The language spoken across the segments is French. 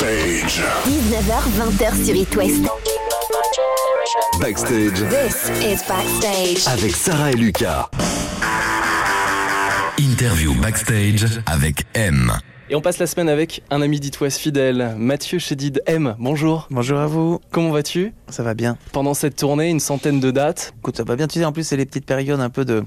Backstage. 19h, 20h sur It West. Backstage This is Backstage. avec Sarah et Lucas. Interview backstage avec M. Et on passe la semaine avec un ami d'It West fidèle, Mathieu Chédid M. Bonjour. Bonjour à vous, Comment vas-tu? Ça va bien. Pendant cette tournée, une centaine de dates. Écoute, ça va bien. Tu sais, en plus, c'est les petites périodes un peu de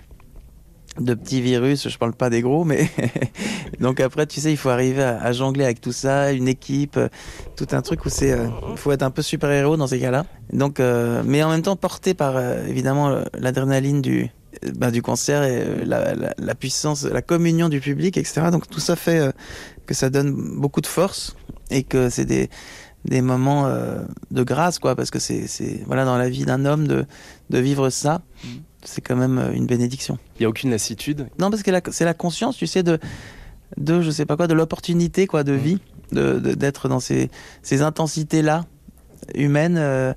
de petits virus. Je parle pas des gros, mais donc après, tu sais, il faut arriver à, jongler avec tout ça, une équipe, euh, tout un truc où c'est, euh, faut être un peu super héros dans ces cas-là. Donc, euh, mais en même temps porté par évidemment l'adrénaline du bah, du concert et la, puissance, la communion du public, etc. Donc tout ça fait que ça donne beaucoup de force et que c'est des des moments euh, de grâce quoi parce que c'est c'est voilà dans la vie d'un homme de de vivre ça c'est quand même euh, une bénédiction Il n'y a aucune lassitude. non parce que la- c'est la conscience tu sais de de je sais pas quoi de l'opportunité quoi de vie de d'être dans ces ces intensités là humaines euh,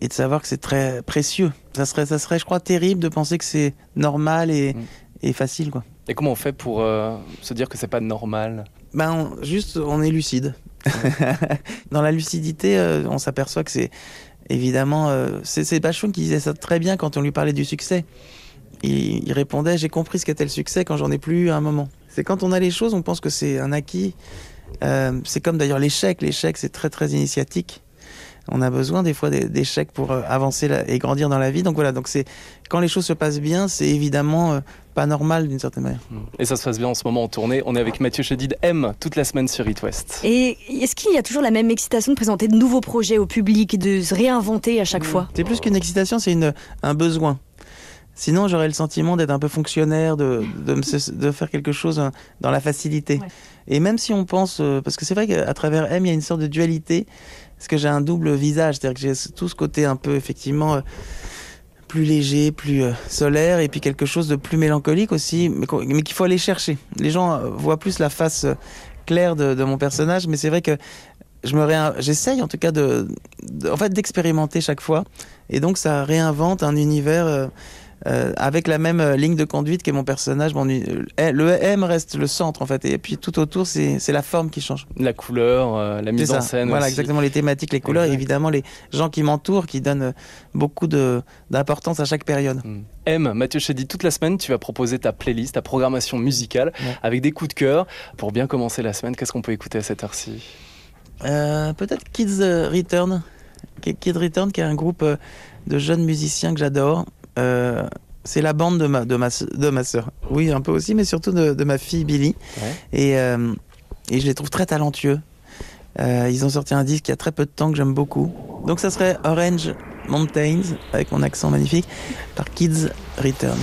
et de savoir que c'est très précieux ça serait ça serait je crois terrible de penser que c'est normal et Mm. et facile quoi Et comment on fait pour euh, se dire que c'est pas normal? Ben, on- juste, on est lucide. Dans la lucidité, euh, on s'aperçoit que c'est évidemment. euh, c'est Bachung qui disait ça très bien quand on lui parlait du succès. Il, répondait J'ai compris ce qu'était le succès quand j'en ai plus eu un moment. C'est quand on a les choses, on pense que c'est un acquis. Euh, c'est comme d'ailleurs l'échec. L'échec, c'est très très initiatique. On a besoin des fois d'échecs pour avancer et grandir dans la vie. Donc voilà, donc c'est quand les choses se passent bien, c'est évidemment pas normal d'une certaine manière. Et ça se passe bien en ce moment en tournée. On est avec Mathieu Chédid M toute la semaine sur It West. Et est-ce qu'il y a toujours la même excitation de présenter de nouveaux projets au public et de se réinventer à chaque fois? C'est plus qu'une excitation, c'est une, un besoin. Sinon, j'aurais le sentiment d'être un peu fonctionnaire, de, de, me- de faire quelque chose hein, dans la facilité. Ouais. Et même si on pense, euh, parce que c'est vrai qu'à travers M, il y a une sorte de dualité, parce que j'ai un double visage, c'est-à-dire que j'ai tout ce côté un peu, effectivement, euh, plus léger, plus euh, solaire, et puis quelque chose de plus mélancolique aussi, mais, qu'il faut aller chercher. Les gens euh, voient plus la face euh, claire de, mon personnage, mais c'est vrai que je me j'essaye en tout cas de- en fait d'expérimenter chaque fois et donc ça réinvente un univers euh, avec la même euh, ligne de conduite que mon personnage euh, le M reste le centre en fait et puis tout autour c'est la forme qui change La couleur, euh, la mise en scène. voilà aussi. exactement les thématiques les couleurs et évidemment les gens qui m'entourent qui donnent beaucoup d'importance à chaque période Mm. M, Mathieu Chédid, toute la semaine, tu vas proposer ta playlist, ta programmation musicale Ouais. avec des coups de cœur. Pour bien commencer la semaine, qu'est-ce qu'on peut écouter à cette heure-ci? Euh, peut-être Kids Return Ki- Kids Return qui est un groupe de jeunes musiciens que j'adore Euh, c'est la bande de ma, de, ma, de ma sœur. Oui, un peu aussi, mais surtout de, de ma fille Billy. Ouais. Et, euh, et je les trouve très talentueux. Euh, ils ont sorti un disque il y a très peu de temps que j'aime beaucoup. Donc ça serait Orange Mountains, avec mon accent magnifique, par Kids Return.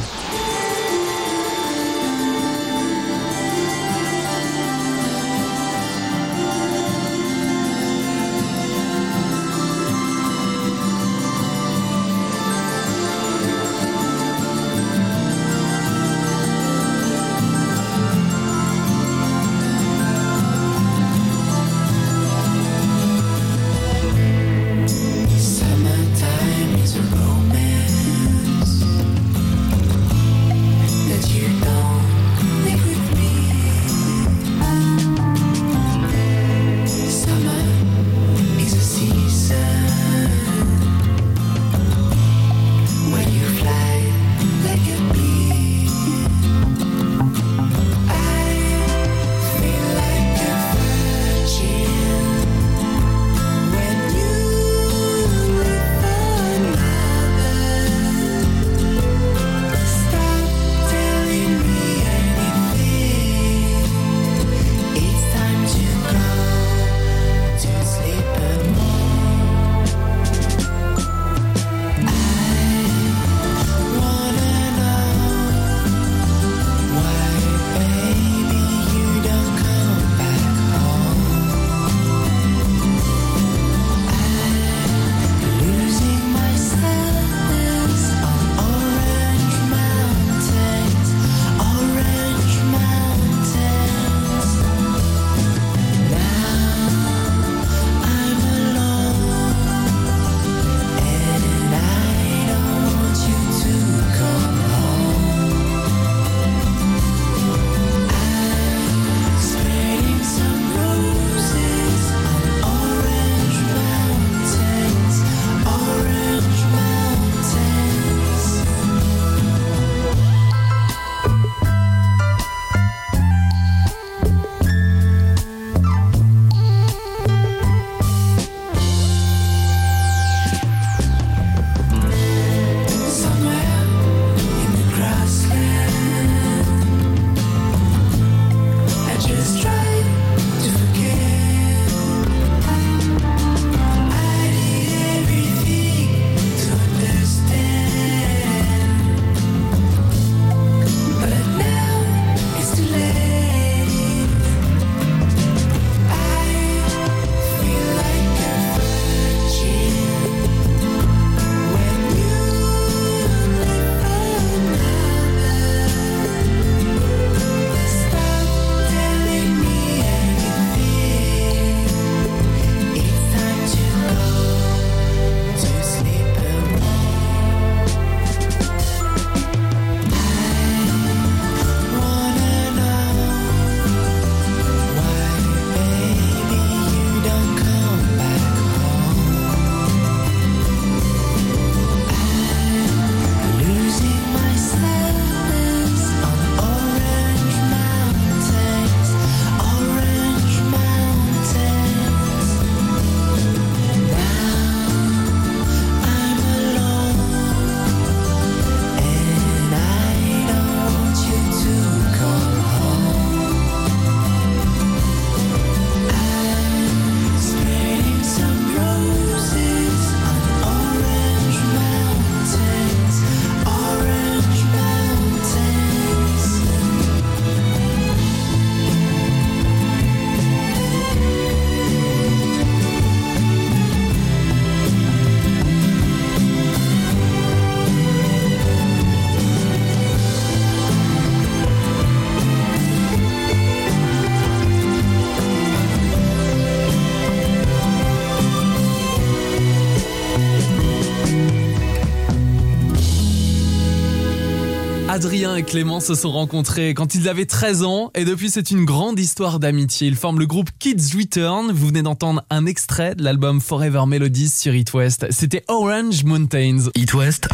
Adrien et Clément se sont rencontrés quand ils avaient 13 ans et depuis c'est une grande histoire d'amitié. Ils forment le groupe Kids Return. Vous venez d'entendre un extrait de l'album Forever Melodies sur It West. C'était Orange Mountains. It West.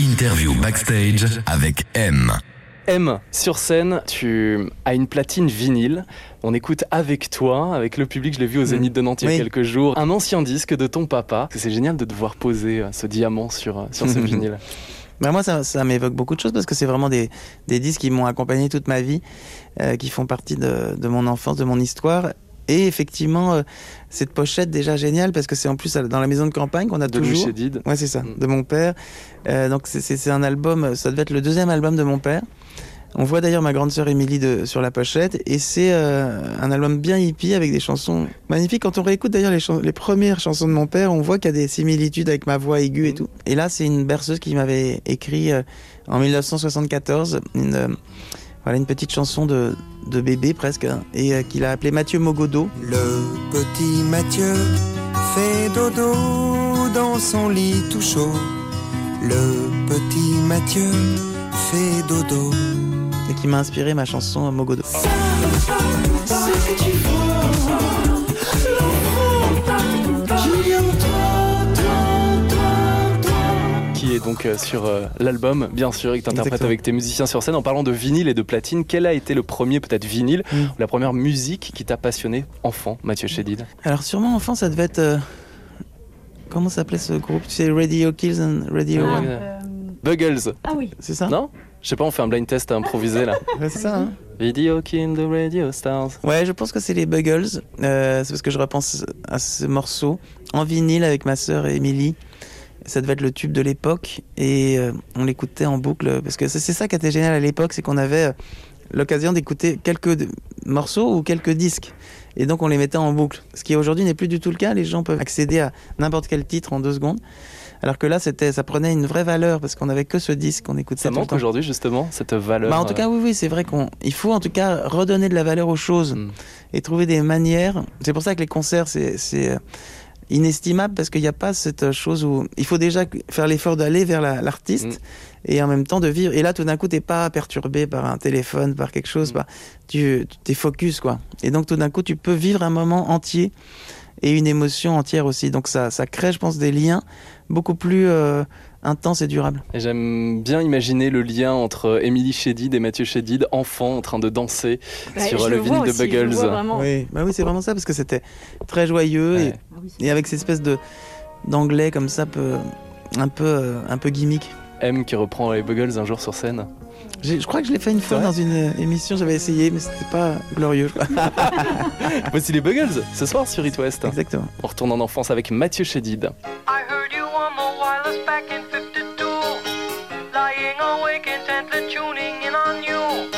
Interview backstage avec M. M, sur scène, tu as une platine vinyle. On écoute avec toi, avec le public, je l'ai vu au Zénith de Nantes il y a quelques jours, un ancien disque de ton papa. C'est génial de devoir poser euh, ce diamant sur, euh, sur ce vinyle. Moi, ça, ça m'évoque beaucoup de choses parce que c'est vraiment des, des disques qui m'ont accompagné toute ma vie, euh, qui font partie de, de mon enfance, de mon histoire. Et effectivement, euh, cette pochette déjà géniale parce que c'est en plus dans la maison de campagne qu'on a De toujours. Chédid. Ouais, c'est ça, Mm. de mon père. Euh, donc c'est un album, ça devait être le deuxième album de mon père. On voit d'ailleurs ma grande sœur Émilie sur la pochette et c'est euh, un album bien hippie avec des chansons magnifiques. Quand on réécoute d'ailleurs les, premières chansons de mon père, on voit qu'il y a des similitudes avec ma voix aiguë et tout. Et là, c'est une berceuse qui m'avait écrit euh, en 1974 une, euh, une petite chanson de, bébé presque hein, et qu'il a appelée Mathieu Mogodo. Le petit Mathieu fait dodo dans son lit tout chaud. Le petit Mathieu fait dodo. Et qui m'a inspiré ma chanson Mogodo. qui est donc euh, sur euh, l'album, bien sûr, et que tu interprètes avec tes musiciens sur scène. En parlant de vinyle et de platine, quel a été le premier, peut-être vinyle, Mm. ou la première musique qui t'a passionné enfant, Mathieu Chédid? Alors sûrement enfant, ça devait être... euh, Comment s'appelait ce groupe? Tu sais, Radio Kills and Radio... Ah. One. Euh, Buggles, ah oui. C'est ça? Non? Je sais pas, on fait un blind test improvisé là. Ouais, c'est ça, hein Video King the Radio Stars. Ouais, je pense que c'est les Buggles. Euh, c'est parce que je repense à ce morceau en vinyle avec ma sœur Émilie. Ça devait être le tube de l'époque et euh, on l'écoutait en boucle parce que c'est ça qui était génial à l'époque, c'est qu'on avait euh, l'occasion d'écouter quelques morceaux ou quelques disques et donc on les mettait en boucle. Ce qui aujourd'hui n'est plus du tout le cas. Les gens peuvent accéder à n'importe quel titre en deux secondes. Alors que là, c'était, ça prenait une vraie valeur parce qu'on avait que ce disque qu'on écoutait. Ça le manque aujourd'hui justement, cette valeur. Bah, en tout cas, oui, oui, c'est vrai qu'on, il faut en tout cas redonner de la valeur aux choses Mm. et trouver des manières. C'est pour ça que les concerts, c'est, c'est euh, inestimable parce qu'il n'y a pas cette chose où il faut déjà faire l'effort d'aller vers la- l'artiste Mm. et en même temps de vivre. Et là, tout d'un coup, t'es pas perturbé par un téléphone, par quelque chose, Mm. par- tu, tu t'es focus, quoi. Et donc, tout d'un coup, tu peux vivre un moment entier et une émotion entière aussi. Donc, ça, ça crée, je pense, des liens beaucoup plus euh, intenses et durables. Et j'aime bien imaginer le lien entre Émilie Chédid et Mathieu Chédid, enfant en train de danser Ouais, sur le vois vinyle de aussi, le Buggles. Oui, bah oui, c'est vraiment ça parce que c'était très joyeux Ouais. et, et avec cette espèce de d'anglais comme ça, peu, un peu, euh, un peu gimmick. M qui reprend les Buggles un jour sur scène. Je crois que je l'ai fait une fois dans une euh, émission, j'avais essayé, mais c'était pas glorieux. Voici les Buggles ce soir sur It West. Exactement. On retourne en enfance avec Mathieu Chédid. I heard you on the wireless back in 52. Lying awake intently tuning in on you.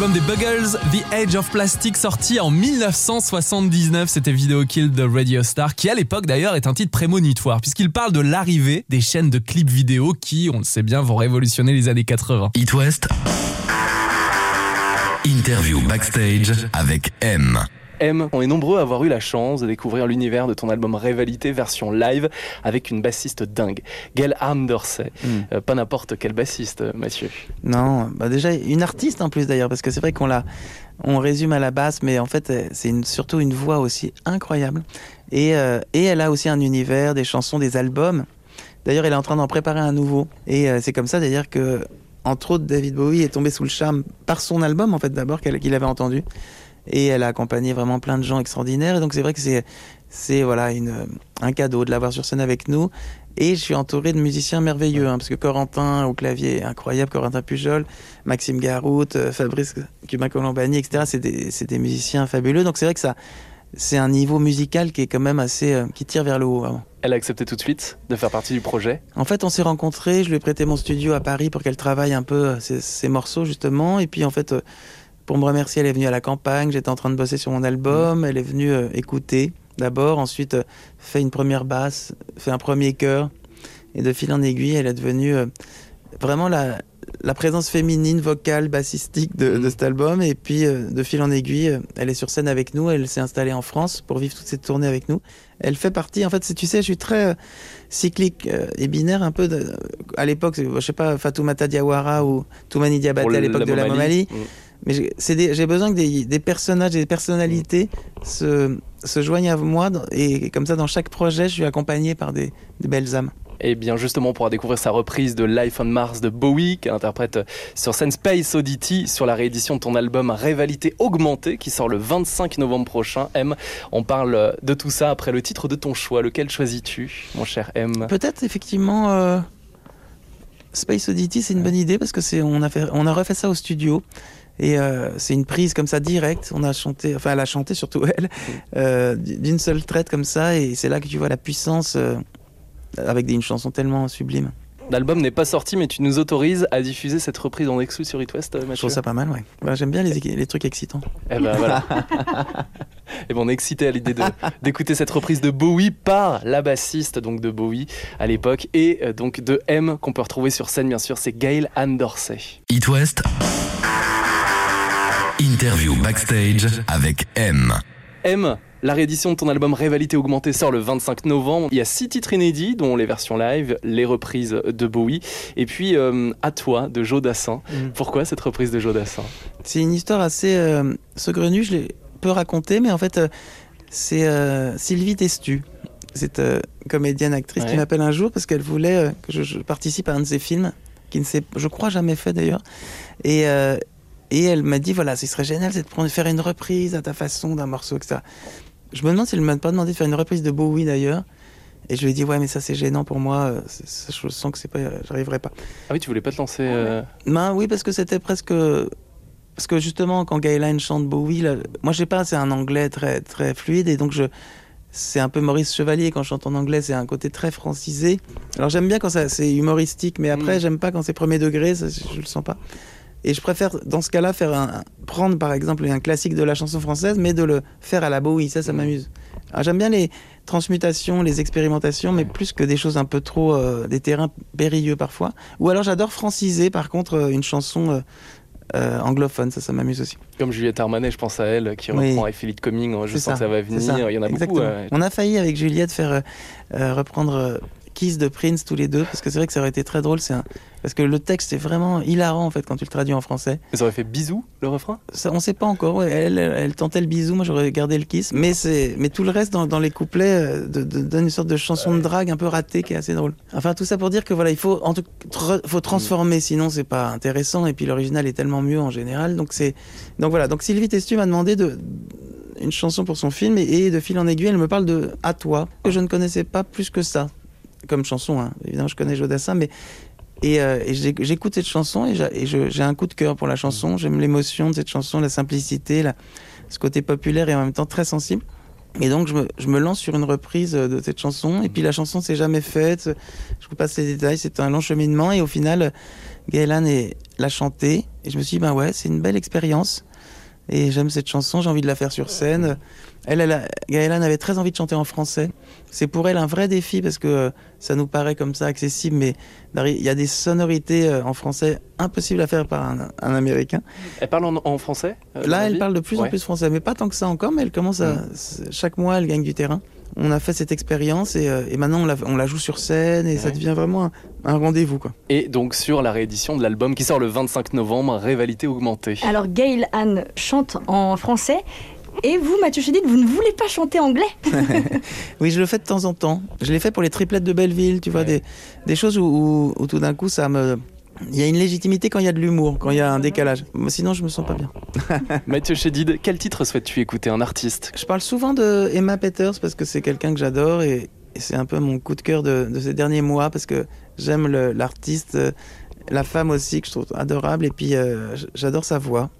L'album des Buggles, The Age of Plastic, sorti en 1979. C'était Video Kill de Radio Star, qui à l'époque d'ailleurs est un titre prémonitoire, puisqu'il parle de l'arrivée des chaînes de clips vidéo qui, on le sait bien, vont révolutionner les années 80. It West. Interview backstage avec M. M, on est nombreux à avoir eu la chance de découvrir l'univers de ton album Rivalité version live avec une bassiste dingue, Gail Andersey. Mm. Euh, pas n'importe quel bassiste, Mathieu. Non, bah déjà une artiste en plus d'ailleurs, parce que c'est vrai qu'on la, on résume à la basse, mais en fait euh, c'est une, surtout une voix aussi incroyable. Et, euh, et elle a aussi un univers, des chansons, des albums. D'ailleurs, elle est en train d'en préparer un nouveau. Et euh, c'est comme ça d'ailleurs que, entre autres, David Bowie est tombé sous le charme par son album en fait d'abord qu'il avait entendu. Et elle a accompagné vraiment plein de gens extraordinaires. Et donc c'est vrai que c'est c'est voilà une, un cadeau de l'avoir sur scène avec nous. Et je suis entouré de musiciens merveilleux, hein, parce que Corentin au clavier incroyable, Corentin Pujol, Maxime Garout, euh, Fabrice Cubain Colombani, etc. C'est des, c'est des musiciens fabuleux. Donc c'est vrai que ça, c'est un niveau musical qui est quand même assez, euh, qui tire vers le haut. vraiment. Elle a accepté tout de suite de faire partie du projet? En fait, on s'est rencontrés, je lui ai prêté mon studio à Paris pour qu'elle travaille un peu euh, ses, ses morceaux justement. Et puis en fait, euh, pour me remercier, elle est venue à la campagne. J'étais en train de bosser sur mon album. Elle est venue euh, écouter d'abord, ensuite euh, fait une première basse, fait un premier chœur. Et de fil en aiguille, elle est devenue euh, vraiment la, la présence féminine, vocale, bassistique de, de cet album. Et puis euh, de fil en aiguille, elle est sur scène avec nous. Elle s'est installée en France pour vivre toute cette tournée avec nous. Elle fait partie, en fait, tu sais, je suis très cyclique et binaire un peu. De, à l'époque, je sais pas, Fatoumata Diawara ou Toumani Diabaté à l'époque de la Momalie. Mm. Mais j'ai- besoin que des, des personnages, des personnalités se, se joignent à moi. Et comme ça, dans chaque projet, je suis accompagné par des, des belles âmes. Et bien justement, on pourra découvrir sa reprise de Life on Mars de Bowie, qui interprète sur scène Space Oddity sur la réédition de ton album Rivalité Augmentée, qui sort le 25 novembre prochain. M, on parle de tout ça après le titre de ton choix. Lequel choisis-tu, mon cher M? Peut-être effectivement euh, Space Oddity, c'est une bonne idée parce que c'est on a fait on a refait ça au studio et euh, c'est une prise comme ça directe. On a chanté, enfin elle a chanté surtout elle euh, d'une seule traite comme ça et c'est là que tu vois la puissance euh, avec des- une chanson tellement sublime. L'album n'est pas sorti, mais tu nous autorises à diffuser cette reprise en exclu sur It West, Je trouve ça pas mal, ouais. J'aime bien les, les trucs excitants. Eh ben voilà. Et ben on est excité à l'idée d'écouter cette reprise de Bowie par la bassiste donc de Bowie à l'époque et donc de M qu'on peut retrouver sur scène bien sûr, c'est Gail Ann Dorsey. It West. Interview backstage avec M. M, la réédition de ton album Rivalité Augmentée sort le 25 novembre. Il y a six titres inédits, dont les versions live, les reprises de Bowie, et puis euh, À toi de Joe Dassin. Mm. Pourquoi cette reprise de Joe Dassin? C'est une histoire assez euh, saugrenue, je l'ai peu racontée, mais en fait, euh, c'est euh, Sylvie Testu, cette euh, comédienne actrice qui m'appelle un jour parce qu'elle voulait euh, que je, je participe à un de ses films, qui ne s'est, je crois, jamais fait d'ailleurs. Et, euh, et elle m'a dit voilà, ce serait génial, c'est de prendre, faire une reprise à ta façon d'un morceau, etc. Je me demande si elle m'a pas demandé de faire une reprise de Bowie d'ailleurs. Et je lui ai dit ouais, mais ça c'est gênant pour moi, euh, je sens que c'est pas, j'arriverai pas. Ah oui, tu voulais pas te lancer euh, Ben oui, parce que c'était presque. Parce que justement, quand Gayline chante Bowie, là, moi je sais pas, c'est un anglais très, très fluide et donc je. C'est un peu Maurice Chevalier quand je chante en anglais, c'est un côté très francisé. Alors j'aime bien quand ça- c'est humoristique, mais après Mm. j'aime pas quand c'est premier degré, ça, je le sens pas. Et je préfère dans ce cas-là faire un, prendre par exemple un classique de la chanson française, mais de le faire à la Bowie, ça, ça m'amuse. J'aime bien les transmutations, les expérimentations, mais plus que des choses un peu trop, euh, des terrains périlleux parfois. Ou alors j'adore franciser, par contre, euh, une chanson euh, euh, anglophone, ça, ça m'amuse aussi. comme Juliette Armanet, je pense à elle, qui Oui. reprend I Feel It Coming, je sens que ça va venir, ça, il y en a exactement. beaucoup. On a failli avec Juliette faire reprendre Kiss de Prince tous les deux, parce que c'est vrai que ça aurait été très drôle. C'est un... Parce que le texte est vraiment hilarant en fait quand tu le traduis en français. Mais ça aurait fait bisous, le refrain? Ça, on sait pas encore. ouais. Elle, tentait le bisou, moi j'aurais gardé le kiss. Mais c'est, mais tout le reste dans, dans les couplets euh, de, de- donne une sorte de chanson de drague un peu ratée qui est assez drôle. Enfin tout ça pour dire que voilà, il faut en tout tra- faut transformer, sinon c'est pas intéressant. Et puis l'original est tellement mieux en général. Donc c'est, donc voilà. Donc Sylvie Testu m'a demandé de une chanson pour son film et, et de fil en aiguille, elle me parle de À toi que je ne connaissais pas plus que ça comme chanson. hein. Évidemment, je connais Jodassin, mais et, euh, j'écoute cette chanson et j'ai un coup de cœur pour la chanson. J'aime l'émotion de cette chanson, la simplicité, ce côté populaire et en même temps très sensible. Et donc je me, lance sur une reprise euh, de cette chanson. Et puis la chanson s'est jamais faite. Je vous passe les détails. C'est un long cheminement et au final, Gaëlan l'a chanté et je me suis dit, ben ouais, c'est une belle expérience. Et j'aime cette chanson, j'ai envie de la faire sur scène. Elle, elle a- Gaëlan avait très envie de chanter en français. C'est pour elle un vrai défi parce que euh, ça nous paraît comme ça accessible, mais il y a des sonorités euh, en français impossibles à faire par un, un américain. Elle parle en, en français euh, Là, elle parle de plus en plus français, mais pas tant que ça encore, mais elle commence à. c'est- Chaque mois, elle gagne du terrain. On a fait cette expérience et, euh, et maintenant on la, on la joue sur scène et ça devient vraiment un, un rendez-vous. Quoi. Et donc sur la réédition de l'album qui sort le 25 novembre, Rivalité augmentée. Alors Gail Anne chante en français. Et vous, Mathieu Chédid, vous ne voulez pas chanter anglais Oui, je le fais de temps en temps. Je l'ai fait pour les triplettes de Belleville, tu vois, Ouais. des, des choses où, où- où tout d'un coup ça me. Il y a une légitimité quand il y a de l'humour, quand il y a un décalage. Sinon, je me sens pas bien. Mathieu Chédid, quel titre souhaites-tu écouter Un artiste? Je parle souvent de Emma Peters parce que c'est quelqu'un que j'adore et, et c'est un peu mon coup de cœur de, de ces derniers mois parce que j'aime l'artiste, euh, la femme aussi que je trouve adorable et puis euh, j'adore sa voix.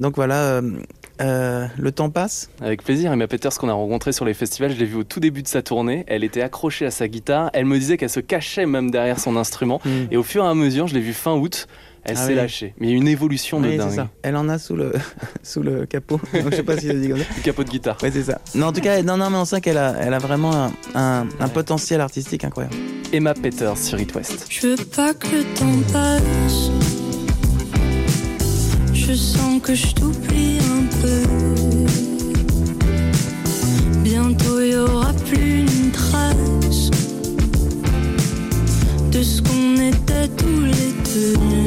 Donc voilà, euh, euh, le temps passe. Avec plaisir, Emma Peters qu'on a rencontrée sur les festivals, je l'ai vue au tout début de sa tournée, elle était accrochée à sa guitare, elle me disait qu'elle se cachait même derrière son instrument, et au fur et à mesure, je l'ai vue fin août, elle Ah s'est oui. lâchée. Mais il y a une évolution de Oui, c'est dingue. ça. Elle en a sous le, sous le capot. Donc, je sais pas si je dis comme ça. Le capot de guitare. Ouais, c'est ça. Non, en tout cas, non, non, mais on sent qu'elle a, elle a vraiment un, un- un potentiel artistique incroyable. Emma Peters sur It West. Je veux pas que le temps passe. Je sens que je t'oublie Bientôt y aura plus une trace de ce qu'on était tous les deux.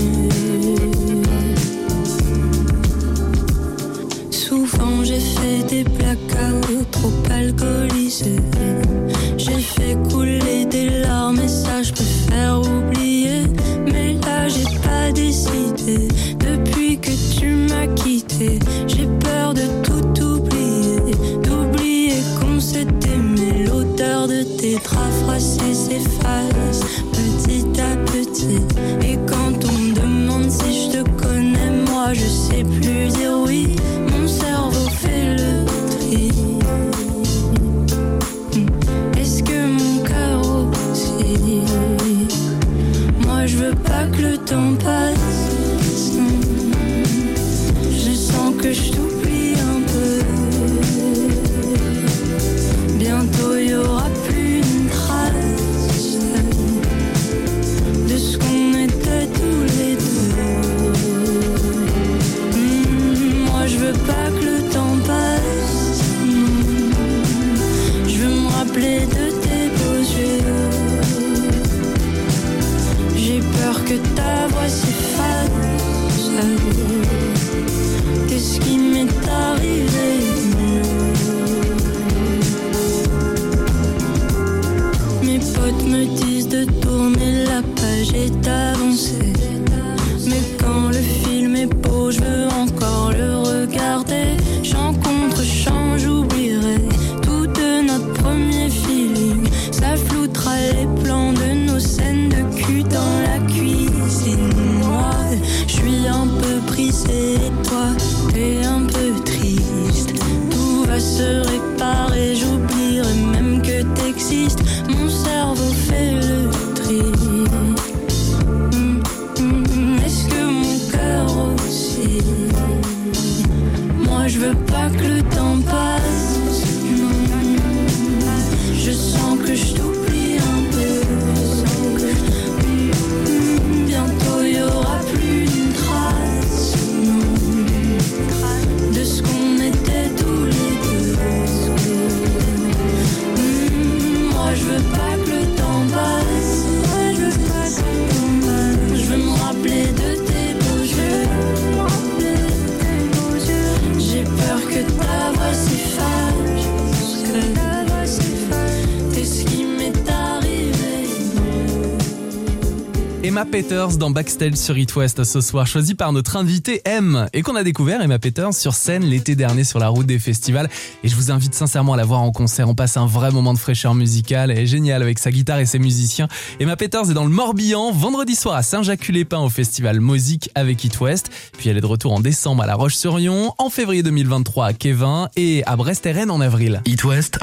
Dans Backstage sur It West ce soir, choisi par notre invité M et qu'on a découvert Emma Peters sur scène l'été dernier sur la route des festivals. Et je vous invite sincèrement à la voir en concert. On passe un vrai moment de fraîcheur musicale. Elle est géniale avec sa guitare et ses musiciens. Emma Peters est dans le Morbihan vendredi soir à Saint-Jacques-les-Pins au festival Musique avec It West. Puis elle est de retour en décembre à La Roche-sur-Yon, en février 2023 à Kevin et à Brest et Rennes en avril. It West.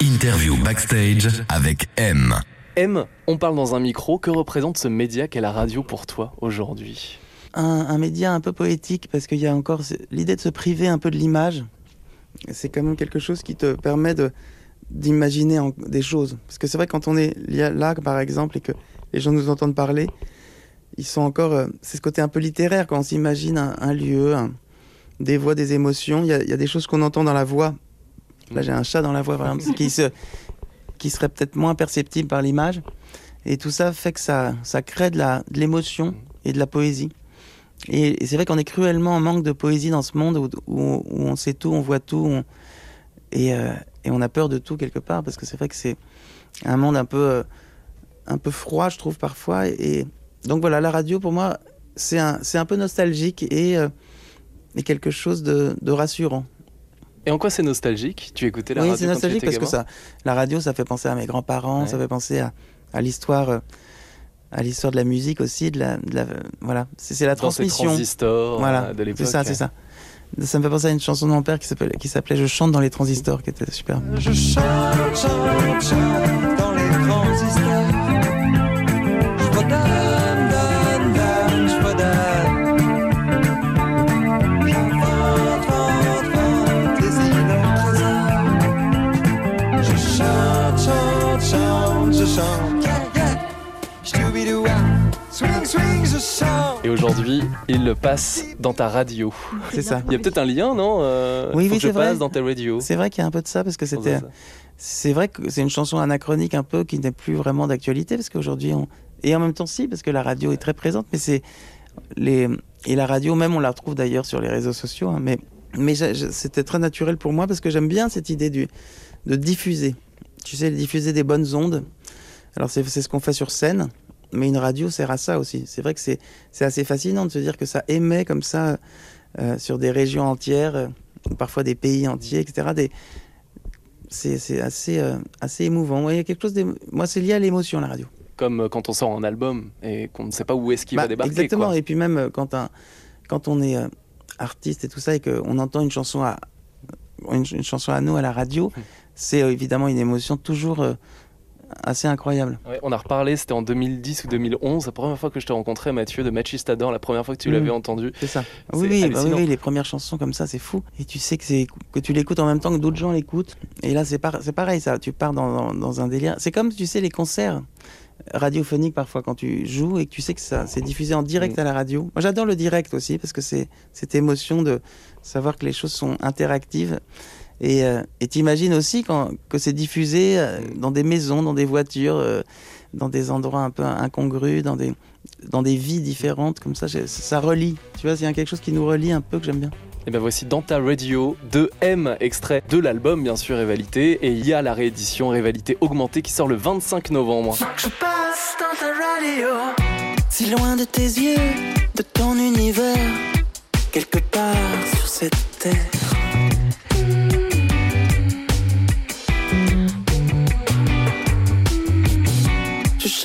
Interview backstage avec M. M, on parle dans un micro. Que représente ce média qu'est la radio pour toi aujourd'hui? Un, média un peu poétique parce qu'il y a encore l'idée de se priver un peu de l'image. C'est quand même quelque chose qui te permet d'imaginer des choses. Parce que c'est vrai quand on est là, par exemple, et que les gens nous entendent parler, ils sont encore. euh, c'est ce côté un peu littéraire quand on s'imagine un, un lieu, des voix, des émotions. Il y a, y a des choses qu'on entend dans la voix. Là, j'ai un chat dans la voix, par exemple, qui se qui serait peut-être moins perceptible par l'image. Et tout ça fait que ça, ça crée de la- de l'émotion et de la poésie. Et, c'est vrai qu'on est cruellement en manque de poésie dans ce monde où, où- on sait tout, on voit tout, et, euh, et on a peur de tout quelque part, parce que c'est vrai que c'est un monde un peu, euh, un peu froid, je trouve, parfois. Et donc voilà, la radio, pour moi, c'est un, un peu nostalgique et, euh, et quelque chose de rassurant. Et en quoi c'est nostalgique? Tu écoutais la oui, radio c'est quand tu nostalgique étais parce que ça, la radio, ça fait penser à mes grands-parents, Ouais. ça fait penser à, à l'histoire, euh, à l'histoire de la musique aussi, de la, de la- voilà, c'est c'est la Dans ces transmission. transistors voilà, euh, de l'époque. c'est ça, c'est ça. Ça me fait penser à une chanson de mon père qui s'appelait, qui s'appelait Je chante dans les transistors, qui était super. Je chante, chante, chante dans les transistors. Et aujourd'hui, il le passe dans ta radio. C'est ça. Il y a peut-être un lien, non euh, Oui, faut oui, que je vrai. passe dans ta radio. C'est vrai qu'il y a un peu de ça parce que c'était. C'est vrai que c'est une chanson anachronique un peu qui n'est plus vraiment d'actualité parce qu'aujourd'hui on et en même temps si parce que la radio est très présente mais c'est les et la radio même on la retrouve d'ailleurs sur les réseaux sociaux hein, mais mais c'était très naturel pour moi parce que j'aime bien cette idée du de diffuser tu sais diffuser des bonnes ondes alors c'est c'est ce qu'on fait sur scène mais une radio sert à ça aussi c'est vrai que c'est c'est assez fascinant de se dire que ça émet comme ça euh, sur des régions entières euh, ou parfois des pays entiers etc des c'est c'est assez, euh, assez émouvant. Ouais, il y a quelque chose Moi, c'est lié à l'émotion, la radio. Comme quand on sort un album et qu'on ne sait pas où est-ce qu'il Bah, va débarquer. Exactement. quoi. Et puis même quand, un, quand on est artiste et tout ça et qu'on entend une chanson à, une, une chanson à nous à la radio, Hum. c'est évidemment une émotion toujours assez incroyable. Ouais, on a reparlé, c'était en 2010 ou 2011, la première fois que je t'ai rencontré, Mathieu, de Machistador, la première fois que tu Mhm. l'avais entendu. C'est ça. Oui, oui, bah oui, les premières chansons comme ça, c'est fou. Et tu sais que, tu l'écoutes en même temps que d'autres gens l'écoutent. Et là, c'est, par- c'est pareil, ça. Tu pars dans, dans- dans un délire. C'est comme, tu sais, les concerts radiophoniques parfois quand tu joues et que tu sais que ça c'est diffusé en direct Mm. à la radio. Moi, j'adore le direct aussi parce que c'est cette émotion de savoir que les choses sont interactives. Et euh, et t'imagines aussi quand, que c'est diffusé euh, dans des maisons, dans des voitures, euh, dans des endroits un peu incongrus, dans des, dans des vies différentes, comme ça, ça relie. Tu vois, il y a quelque chose qui nous relie un peu que j'aime bien. Et bien voici dans ta radio de M, extrait de l'album, bien sûr, Rivalité. Et il y a la réédition Rivalité augmentée qui sort le 25 novembre. Je passe dans ta radio. Si loin de tes yeux, de ton univers, quelque part sur cette terre.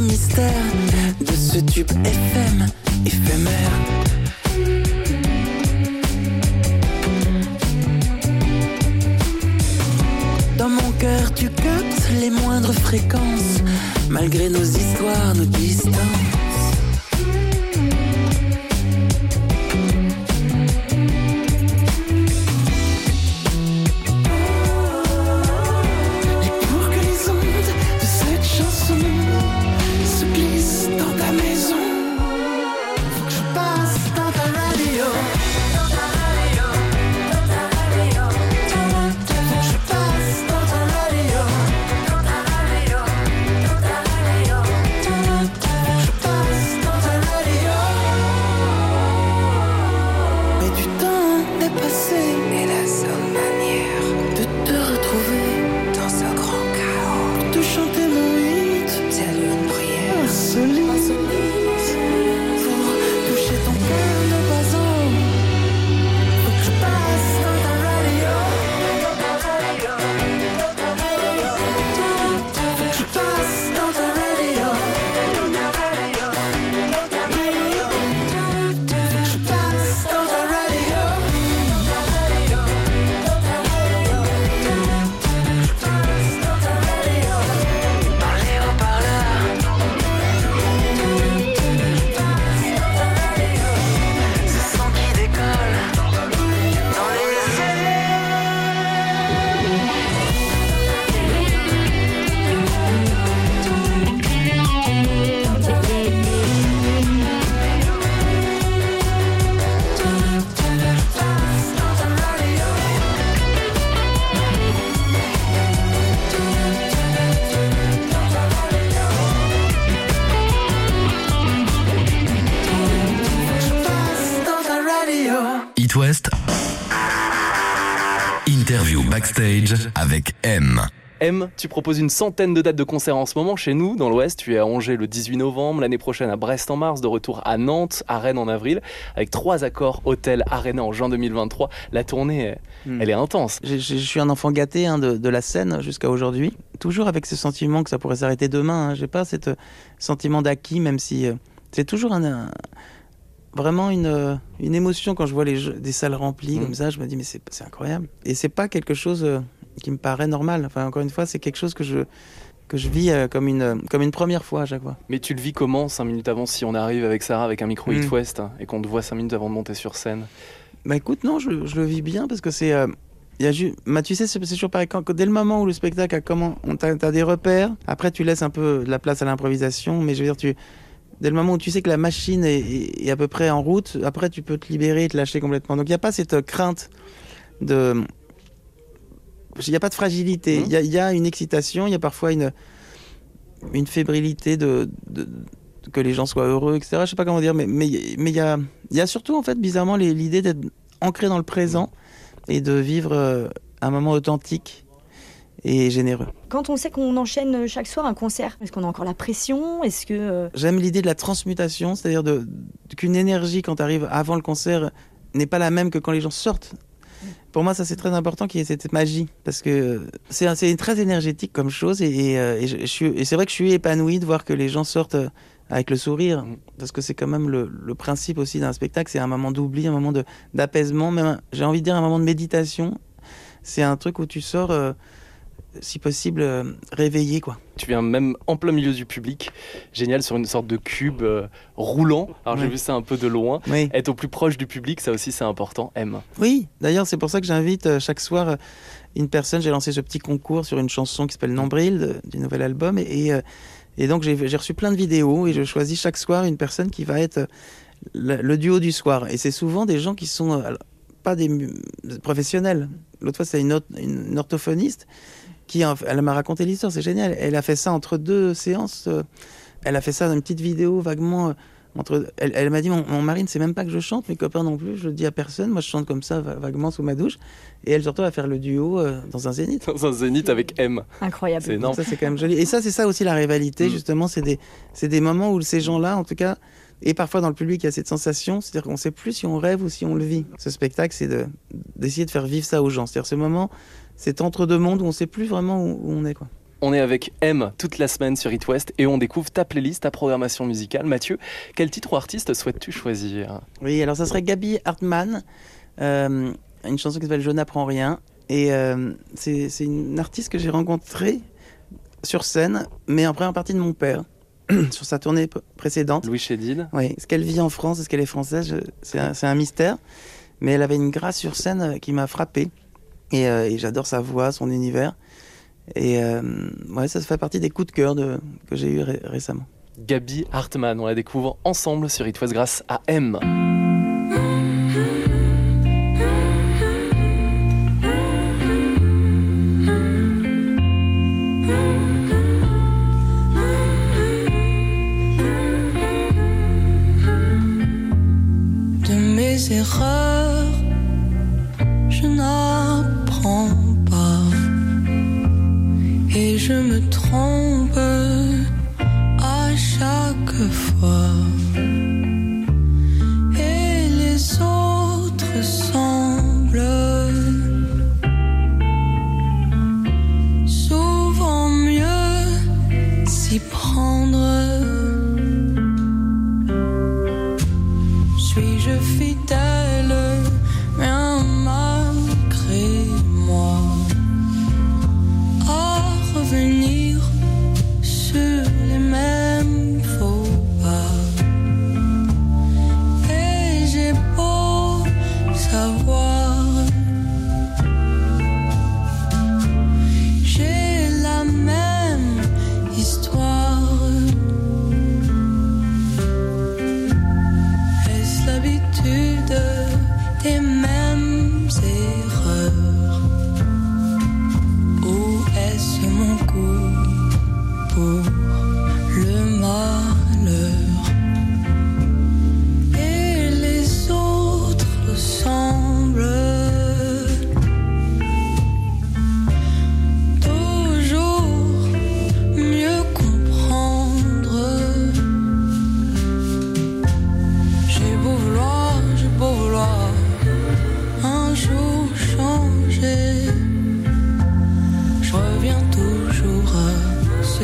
De ce tube FM éphémère. Dans mon cœur, tu captes les moindres fréquences, malgré nos histoires, nos distances. Interview backstage avec M. M, tu proposes une centaine de dates de concerts en ce moment chez nous, dans l'Ouest. Tu es à Angers le 18 novembre, l'année prochaine à Brest en mars, de retour à Nantes, à Rennes en avril, avec trois accords hôtel Arena en juin 2023. La tournée, elle, Hmm. elle est intense. Je, je- je suis un enfant gâté hein, de, de la scène jusqu'à aujourd'hui. Toujours avec ce sentiment que ça pourrait s'arrêter demain. Hein. J'ai pas ce sentiment d'acquis, même si euh, c'est toujours un, un- vraiment une, euh, une émotion quand je vois les jeux- des salles remplies Mm. comme ça. Je me dis, mais c'est incroyable. Et c'est pas quelque chose euh, qui me paraît normal. Enfin, encore une fois, c'est quelque chose que je, que je vis euh, comme, une, comme une première fois à chaque fois. Mais tu le vis comment, cinq minutes avant, si on arrive avec Sarah avec un micro. Hit West hein, et qu'on te voit cinq minutes avant de monter sur scène? Bah écoute, non, je, je le vis bien parce que c'est. euh, il y a ju- bah, tu sais, c'est toujours pareil. Quand, dès le moment où le spectacle a comment, on t'a t'as des repères. Après, tu laisses un peu de la place à l'improvisation, mais je veux dire, tu, dès le moment où tu sais que la machine est, est- est à peu près en route, après, tu peux te libérer et te lâcher complètement. Donc, il n'y a pas cette euh, crainte de. Il n'y a pas de fragilité. Mhm. Il y, a, il y a une excitation. Il y a parfois une une fébrilité de, de- de- que les gens soient heureux, etc. Je sais pas comment dire, mais mais mais il y a il y a surtout en fait bizarrement l'idée d'être ancré dans le présent et de vivre euh, un moment authentique et généreux. Quand on sait qu'on enchaîne chaque soir un concert, est-ce qu'on a encore la pression? Est-ce que euh, J'aime l'idée de la transmutation, c'est-à-dire de, qu'une énergie quand tu arrives avant le concert n'est pas la même que quand les gens sortent. Pour moi, ça c'est très important qu'il y ait cette magie parce que c'est très énergétique comme chose et, et, euh, et c'est vrai que je suis épanoui de voir que les gens sortent euh, avec le sourire parce que c'est quand même le, le principe aussi d'un spectacle, c'est un moment d'oubli, un moment d'apaisement, même j'ai envie de dire un moment de méditation. C'est un truc où tu sors, euh, si possible, euh, réveillé quoi. Tu viens même en plein milieu du public, génial, sur une sorte de cube euh, roulant. Alors j'ai vu ça un peu de loin. Oui. Être au plus proche du public, ça aussi c'est important. M. Oui, d'ailleurs, c'est pour ça que j'invite euh, chaque soir euh, une personne. J'ai lancé ce petit concours sur une chanson qui s'appelle Nombril de- du nouvel album. Et, et, et donc, j'ai reçu plein de vidéos et je choisis chaque soir une personne qui va être le, le duo du soir. Et c'est souvent des gens qui sont pas des professionnels. L'autre fois, c'est une orthophoniste qui elle m'a raconté l'histoire. C'est génial. Elle a fait ça entre deux séances. euh, Elle a fait ça dans une petite vidéo vaguement. euh, entre, elle, elle m'a dit mon, mon mari ne sait même pas que je chante, mes copains non plus, je le dis à personne. Moi, je chante comme ça, va- vaguement sous ma douche. Et elle se retrouve à faire le duo euh, dans un zénith. Dans un zénith avec M. incroyable C'est énorme. Ça, c'est quand même joli. Et ça, c'est ça aussi la rivalité, Mm. justement. C'est des, c'est des moments où ces gens-là, en tout cas, et parfois dans le public, il y a cette sensation, c'est-à-dire qu'on ne sait plus si on rêve ou si on le vit. Ce spectacle, c'est de, d'essayer de faire vivre ça aux gens. C'est-à-dire ce moment, c'est entre deux mondes où on ne sait plus vraiment où, où on est. Quoi. On est avec M toute la semaine sur It West et on découvre ta playlist, ta programmation musicale. Mathieu, quel titre ou artiste souhaites-tu choisir? Oui, alors ça serait Gabi Hartmann, euh, une chanson qui s'appelle Je n'apprends rien. Et euh, c'est une artiste que j'ai rencontrée sur scène, mais en première partie de mon père, sur sa tournée précédente. Louis Chédid Oui, ce qu'elle vit en France, est-ce qu'elle est française, je- c'est un, c'est un mystère. Mais elle avait une grâce sur scène euh, qui m'a frappé. Et, euh, et j'adore sa voix, son univers. Et euh, ouais, ça fait partie des coups de cœur de, que j'ai eu ré- récemment. Gabi Hartmann, on la découvre ensemble sur It West grâce à M.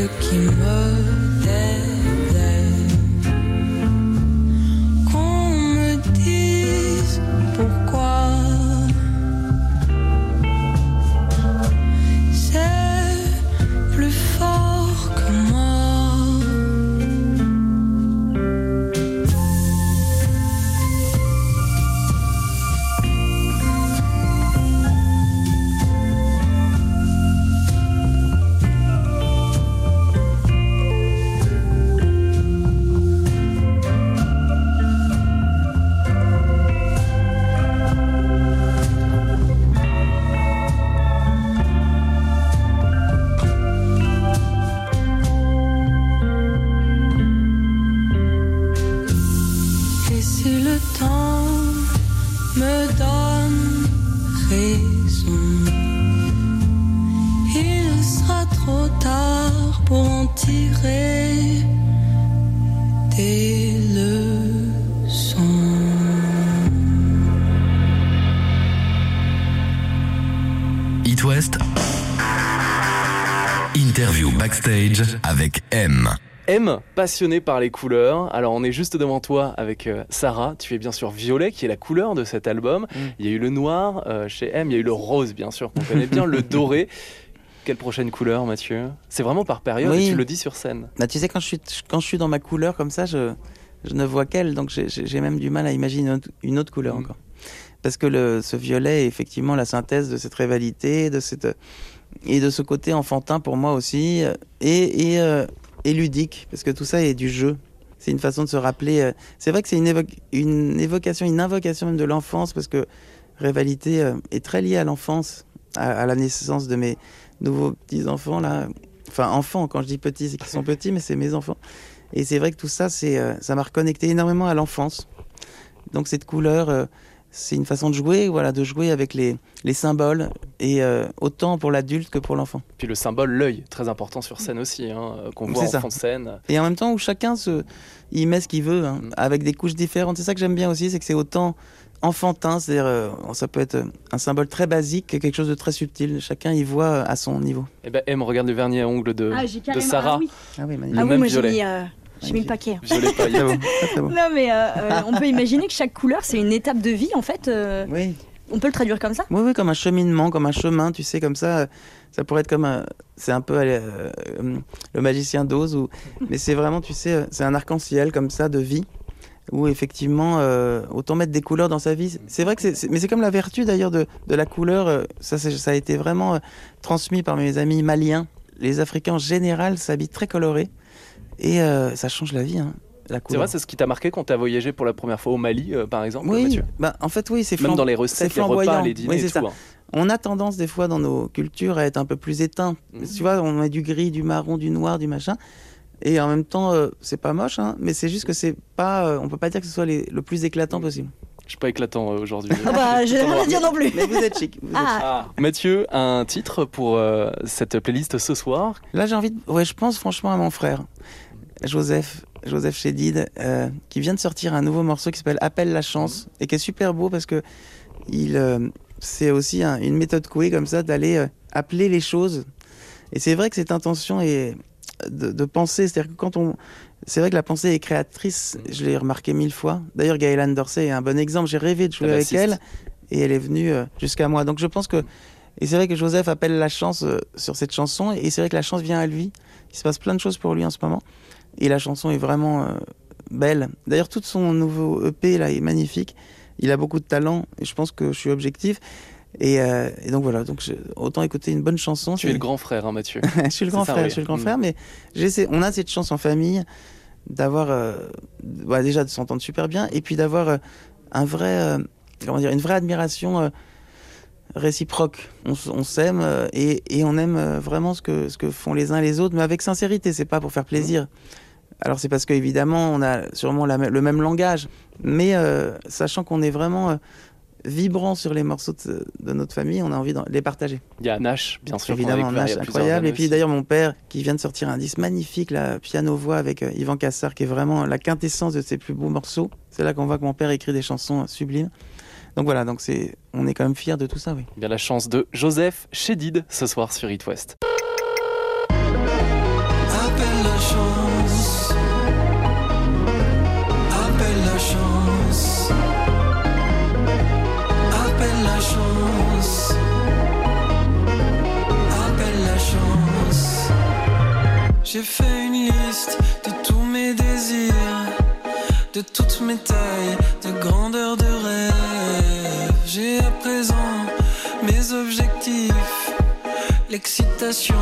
ce qui me passionné par les couleurs. Alors on est juste devant toi avec euh, Sarah. Tu es bien sûr violet, qui est la couleur de cet album. Mm. Il y a eu le noir euh, chez M, il y a eu le rose, bien sûr, qu'on connaît bien, le doré. Quelle prochaine couleur, Mathieu? C'est vraiment par période, Oui. et tu le dis sur scène. Bah, tu sais, quand je, suis, quand je suis dans ma couleur comme ça, je, je ne vois qu'elle, donc j'ai- même du mal à imaginer une autre, couleur Mm. encore. Parce que le, ce violet est effectivement la synthèse de cette rivalité, de cette, et de ce côté enfantin pour moi aussi, et, et, euh, et ludique, parce que tout ça est du jeu. C'est une façon de se rappeler. euh, C'est vrai que c'est une, évo- une évocation, une invocation même de l'enfance, parce que rivalité euh, est très liée à l'enfance, à, à la naissance de mes nouveaux petits-enfants, là. Enfin, enfants, quand je dis petits, c'est qu'ils sont petits, mais c'est mes enfants. Et c'est vrai que tout ça, c'est, euh, ça m'a reconnecté énormément à l'enfance. Donc cette couleur, c'est une façon de jouer, voilà, de jouer avec les, les symboles, et euh, autant pour l'adulte que pour l'enfant. Puis le symbole, l'œil, très important sur scène aussi, hein, euh, qu'on voit en ça. fond de scène. Et en même temps où chacun se, il met ce qu'il veut, hein, Mm. avec des couches différentes. C'est ça que j'aime bien aussi, c'est que c'est autant enfantin, c'est-à-dire euh, ça peut être un symbole très basique que quelque chose de très subtil. Chacun y voit euh, à son niveau. Et ben M, regarde le vernis à ongles de, Ah, de. Sarah. Ah oui, Ah oui, Le ah oui même moi j'ai violet. mis, euh, j'ai mis le paquet. Beau, très, très beau. Non mais euh, euh, on peut imaginer que chaque couleur c'est une étape de vie en fait. euh, Oui. on peut le traduire comme ça? Oui, oui, comme un cheminement, comme un chemin, tu sais, comme ça. Ça pourrait être comme un. C'est un peu euh, le magicien d'Oz, ou... mais c'est vraiment, tu sais, c'est un arc-en-ciel comme ça de vie, où effectivement, euh, autant mettre des couleurs dans sa vie. C'est vrai que c'est. Mais c'est comme la vertu d'ailleurs de, de la couleur. euh, Ça, ça a été vraiment euh, transmis par mes amis maliens. Les Africains en général s'habillent très colorés, et euh, ça change la vie, hein, la C'est couleur. vrai, c'est ce qui t'a marqué quand t'as voyagé pour la première fois au Mali, euh, par exemple, oui, Mathieu? bah, en fait, oui, c'est Même flamb- dans les c'est recettes, les repas, flamboyant. les dîners Oui, et c'est tout. ça. hein. On a tendance des fois dans nos cultures à être un peu plus éteint. Mhm. Tu vois, on met du gris, du marron, du noir, du machin. Et en même temps, euh, c'est pas moche, hein, mais c'est juste que c'est pas. euh, on peut pas dire que ce soit les- le plus éclatant possible. Je suis pas éclatant euh, aujourd'hui. Ah bah j'ai Tout en rien dire non plus. Mais vous êtes chic. vous êtes Ah, Mathieu, un titre pour euh, cette playlist ce soir? Là, j'ai envie de. Ouais, je pense franchement à mon frère, Joseph, Joseph Chédid, euh, qui vient de sortir un nouveau morceau qui s'appelle Appelle la chance et qui est super beau parce que il, euh, c'est aussi un- une méthode couée comme ça d'aller euh, appeler les choses. Et c'est vrai que cette intention est de, de penser, c'est-à-dire que quand on, c'est vrai que la pensée est créatrice. Je l'ai remarqué mille fois. D'ailleurs, Gaëlan Dorsey est un bon exemple. J'ai rêvé de jouer avec elle et elle est venue jusqu'à moi. Donc je pense que et c'est vrai que Joseph appelle la chance sur cette chanson et c'est vrai que la chance vient à lui. Il se passe plein de choses pour lui en ce moment et la chanson est vraiment euh, belle. D'ailleurs, tout son nouveau EP là est magnifique. Il a beaucoup de talent et je pense que je suis objectif. Et, euh, et donc voilà, donc je- autant écouter une bonne chanson. Tu es le grand frère, hein, Mathieu. je suis le grand ça, frère, oui. je suis le grand frère, mais j'essaie. On a cette chance en famille d'avoir, euh, bah, déjà de s'entendre super bien, et puis d'avoir un vrai, comment dire, une vraie admiration réciproque. On, s'aime euh, et, et on aime euh, vraiment ce que ce que font les uns les autres, mais avec sincérité. C'est pas pour faire plaisir. Alors c'est parce qu'évidemment on a sûrement la le même langage, mais euh, sachant qu'on est vraiment euh, vibrant sur les morceaux de, de notre famille, on a envie de les partager. Il y a Nash, bien sûr. Évidemment, Nash, incroyable. Et puis d'ailleurs, mon père qui vient de sortir un disque magnifique, la piano-voix avec euh, Yvan Cassar, qui est vraiment la quintessence de ses plus beaux morceaux. C'est là qu'on voit que mon père écrit des chansons sublimes. Donc voilà, donc c'est, on est quand même fiers de tout ça. Oui. Eh bien la chance de Joseph Chédid ce soir sur It West. Appelle la chance. Appelle la chance. Appelle la chance. Appelle la chance. J'ai fait une liste de tous mes désirs, de toutes mes tailles, de grandeur de j'ai à présent mes objectifs. L'excitation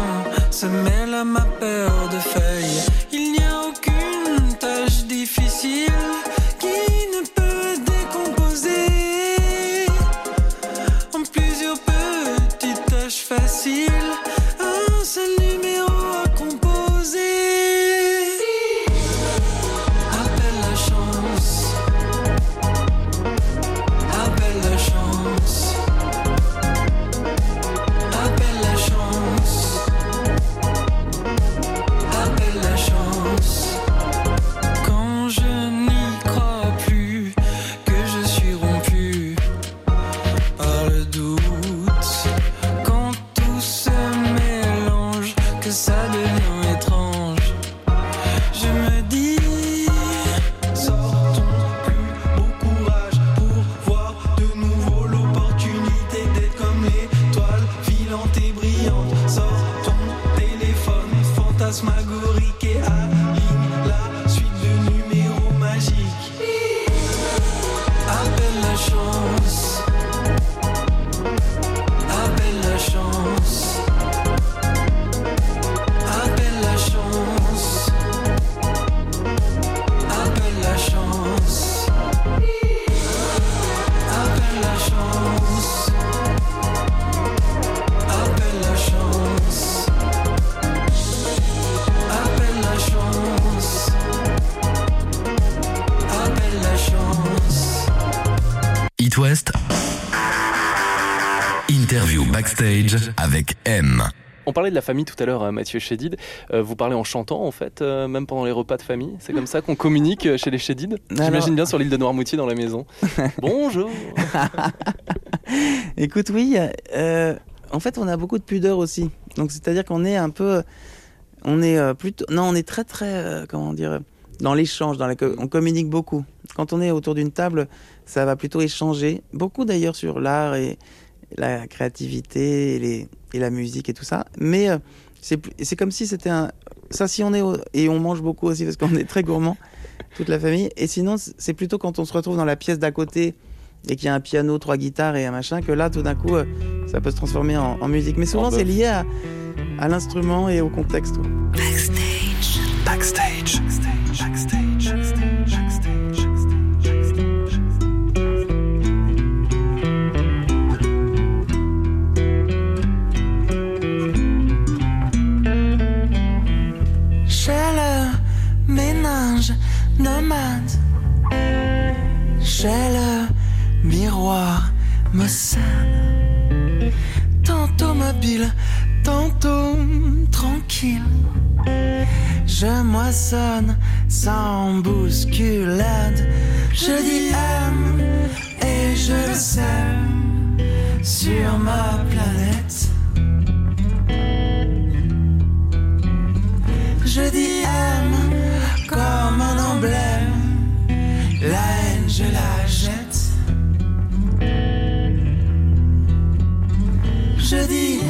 se mêle à ma peur de feuilles. Il n'y a aucune tâche difficile parlait de la famille tout à l'heure, euh, Mathieu Chédid. Euh, vous parlez en chantant, en fait, euh, même pendant les repas de famille. C'est comme ça qu'on communique chez les Chédid J'imagine bien sur l'île de Noirmoutier dans la maison. Bonjour Écoute, oui, euh, en fait, on a beaucoup de pudeur aussi. Donc, c'est-à-dire qu'on est un peu. On est plutôt. Non, on est très, très. comment dire Dans l'échange, dans la on communique beaucoup. Quand on est autour d'une table, ça va plutôt échanger. Beaucoup d'ailleurs sur l'art et la créativité et, les, et la musique et tout ça. Mais euh, c'est comme si c'était un. Ça, si on est. au- et on mange beaucoup aussi parce qu'on est très gourmand, toute la famille. Et sinon, c'est plutôt quand on se retrouve dans la pièce d'à côté et qu'il y a un piano, trois guitares et un machin, que là, tout d'un coup, euh, ça peut se transformer en, en musique. Mais souvent, En c'est lié à, à l'instrument et au contexte. Backstage. Backstage. Nomade. J'ai le miroir me. Tantôt mobile, tantôt tranquille. Je moissonne sans bousculade. Je dis aime et je le sème sur ma planète. Je dis aime comme un emblème. La haine, je la jette. Je dis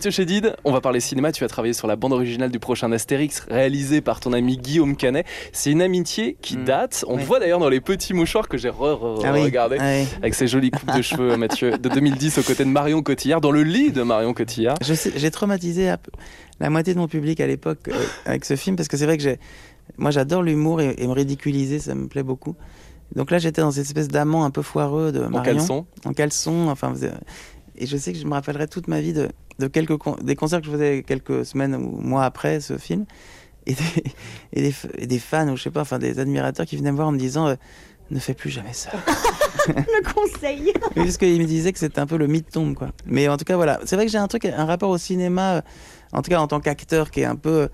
Mathieu Chédid, on va parler cinéma. Tu as travaillé sur la bande originale du prochain Astérix, réalisé par ton ami Guillaume Canet. C'est une amitié qui Mm. date. On te voit d'ailleurs dans les petits mouchoirs que j'ai Ah regardé ah oui. avec ses jolies coupes de cheveux, Mathieu, de 2010 aux côtés de Marion Cotillard, dans le lit de Marion Cotillard. J'ai traumatisé la moitié de mon public à l'époque euh, avec ce film parce que c'est vrai que j'ai, moi j'adore l'humour et, et me ridiculiser, ça me plaît beaucoup. Donc là j'étais dans cette espèce d'amant un peu foireux de Marion. caleçon. En caleçon, enfin. Et je sais que je me rappellerai toute ma vie de, de quelques con- des concerts que je faisais quelques semaines ou mois après ce film et des, et des, f- et des fans ou je sais pas, enfin des admirateurs qui venaient me voir en me disant euh, ne fais plus jamais ça. Le conseil. Parce qu'il me disait que c'était un peu le mythe-tombe, quoi. Mais en tout cas, voilà. C'est vrai que j'ai un truc, un rapport au cinéma, euh, en tout cas en tant qu'acteur, qui est un peu.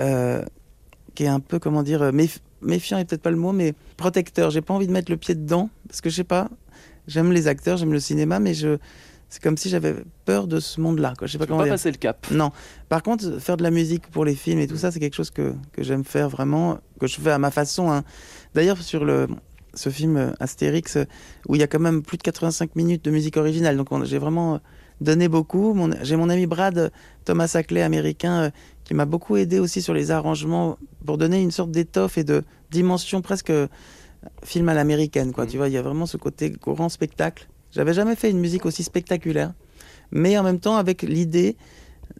euh, qui est un peu, comment dire, méf- méfiant est peut-être pas le mot, mais protecteur. J'ai pas envie de mettre le pied dedans, parce que je sais pas. J'aime les acteurs, j'aime le cinéma, mais je. C'est comme si j'avais peur de ce monde-là. Je sais pas Tu peux comment pas dire. passer le cap. Non. Par contre, faire de la musique pour les films et tout ça, c'est quelque chose que, que j'aime faire vraiment, que je fais à ma façon. hein. D'ailleurs, sur le, ce film euh, Astérix, euh, où il y a quand même plus de 85 minutes de musique originale, donc on- j'ai vraiment euh, donné beaucoup. J'ai mon ami Brad Thomas Ackley, américain, qui m'a beaucoup aidé aussi sur les arrangements pour donner une sorte d'étoffe et de dimension presque film à l'américaine. Quoi. Tu vois, il y a vraiment ce côté grand spectacle. J'avais jamais fait une musique aussi spectaculaire, mais en même temps avec l'idée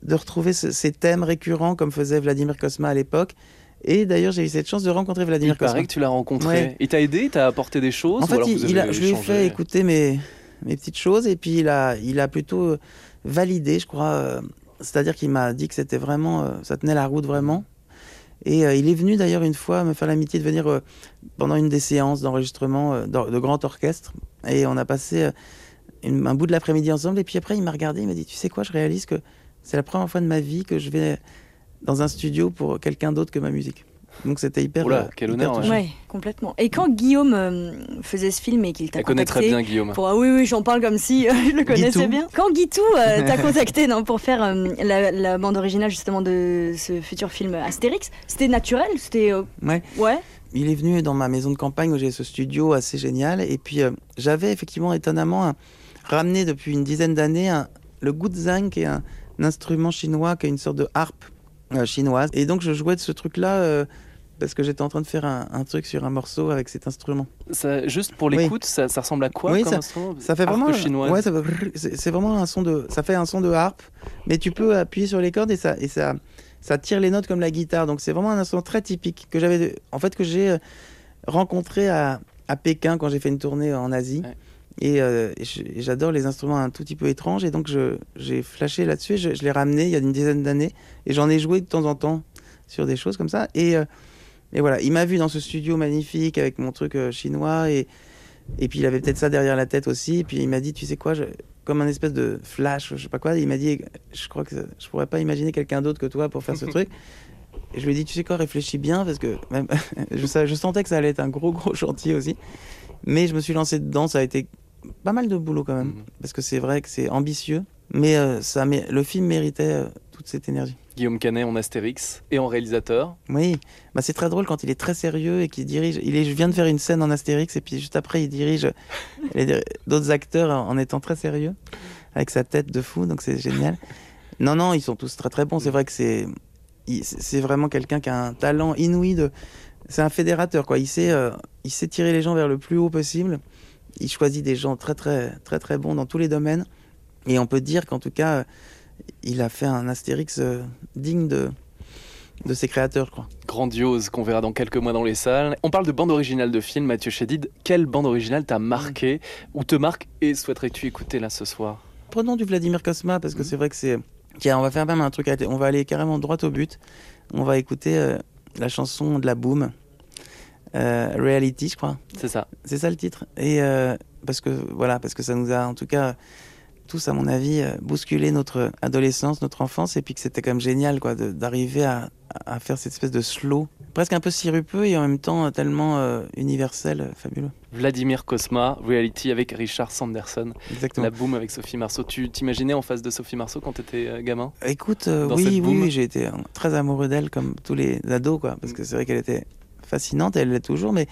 de retrouver ce- ces thèmes récurrents comme faisait Vladimir Kosma à l'époque. Et d'ailleurs, j'ai eu cette chance de rencontrer Vladimir Il paraît Kosma. que tu l'as rencontré. Ouais. Il t'a aidé, il t'a apporté des choses En fait, il, a- je lui ai fait écouter mes, mes petites choses et puis il a, il a plutôt validé, je crois. euh, C'est-à-dire qu'il m'a dit que c'était vraiment, euh, ça tenait la route vraiment. Et euh, il est venu d'ailleurs une fois me faire l'amitié de venir euh, pendant une des séances d'enregistrement euh, de grand orchestre. Et on a passé une- un bout de l'après-midi ensemble. Et puis après, il m'a regardé, il m'a dit, tu sais quoi, je réalise que c'est la première fois de ma vie que je vais dans un studio pour quelqu'un d'autre que ma musique. Donc c'était hyper. Oula, euh, quel hyper honneur, ouais. complètement. Et quand Guillaume euh, faisait ce film et qu'il t'a Elle connaît contacté très bien Guillaume. pour- ah oui, oui, j'en parle comme si euh, je le connaissais Guitou. bien. Quand Guitou euh, t'a contacté non, pour faire euh, la, la bande originale justement de ce futur film Astérix, c'était naturel C'était. euh, Ouais. Ouais. Il est venu dans ma maison de campagne où j'ai ce studio assez génial. Et puis, euh, j'avais effectivement étonnamment un- ramené depuis une dizaine d'années un- le guzheng, qui est un, un instrument chinois, qui est une sorte de harpe chinoise. Et donc, je jouais de ce truc-là euh, parce que j'étais en train de faire un, un truc sur un morceau avec cet instrument. Ça- juste pour Oui. l'écoute, ça, ça ressemble à quoi Oui, comme ça- instrument? Ça fait vraiment. chinoise. Ouais, c'est vraiment un son de. Ça fait un son de harpe, mais tu peux appuyer sur les cordes et ça et ça ça tire les notes comme la guitare. Donc c'est vraiment un instrument très typique que j'avais en fait que j'ai euh, rencontré à, à Pékin quand j'ai fait une tournée en Asie. Ouais. Et, euh, et j'adore les instruments un tout petit peu étranges et donc j'ai flashé là-dessus. Je, je l'ai ramené il y a une dizaine d'années et j'en ai joué de temps en temps sur des choses comme ça. Et, euh, et voilà, il m'a vu dans ce studio magnifique avec mon truc euh, chinois et et puis il avait peut-être ça derrière la tête aussi. Et puis il m'a dit, tu sais quoi, je- comme un espèce de flash, je sais pas quoi. Il m'a dit, je crois que je pourrais pas imaginer quelqu'un d'autre que toi pour faire ce truc. Et je lui ai dit, tu sais quoi, réfléchis bien parce que même je, je sentais que ça allait être un gros gros chantier aussi. Mais je me suis lancé dedans. Ça a été pas mal de boulot quand même Mhm. parce que c'est vrai que c'est ambitieux. Mais euh, ça, mé- le film méritait euh, toute cette énergie. Guillaume Canet en Astérix et en réalisateur. Oui, bah c'est très drôle quand il est très sérieux et qu'il dirige. Il est, je viens de faire une scène en Astérix et puis juste après il dirige d'autres acteurs en étant très sérieux avec sa tête de fou, donc c'est génial. Non, non, ils sont tous très très bons. C'est vrai que c'est c'est vraiment quelqu'un qui a un talent inouï de. C'est un fédérateur quoi. Il sait, euh, il sait tirer les gens vers le plus haut possible. Il choisit des gens très très très très bons dans tous les domaines. Et on peut dire qu'en tout cas, il a fait un Astérix euh, digne de de ses créateurs, je crois. Grandiose qu'on verra dans quelques mois dans les salles. On parle de bande originale de film, Mathieu Chédid. Quelle bande originale t'a marqué ou te marque et souhaiterais-tu écouter là ce soir? Prenons du Vladimir Kosma parce que Mhm. c'est vrai que c'est. Tiens, on va faire même un truc. On va aller carrément droit au but. On va écouter euh, la chanson de la Boom, Reality, je crois. C'est ça. C'est ça le titre. Et euh, parce que voilà, parce que ça nous a en tout cas tous, à mon avis, euh, bousculé notre adolescence, notre enfance, et puis que c'était quand même génial, quoi, d'arriver à, à faire cette espèce de slow, presque un peu sirupeux et en même temps euh, tellement euh, universel, euh, fabuleux. Vladimir Cosma, Reality avec Richard Sanderson. Exactement. La boom avec Sophie Marceau. Tu t'imaginais en face de Sophie Marceau quand t'étais euh, gamin? Écoute, euh, oui, oui, oui, j'ai été euh, très amoureux d'elle, comme tous les ados, quoi, parce que c'est vrai qu'elle était fascinante, elle l'est toujours, mais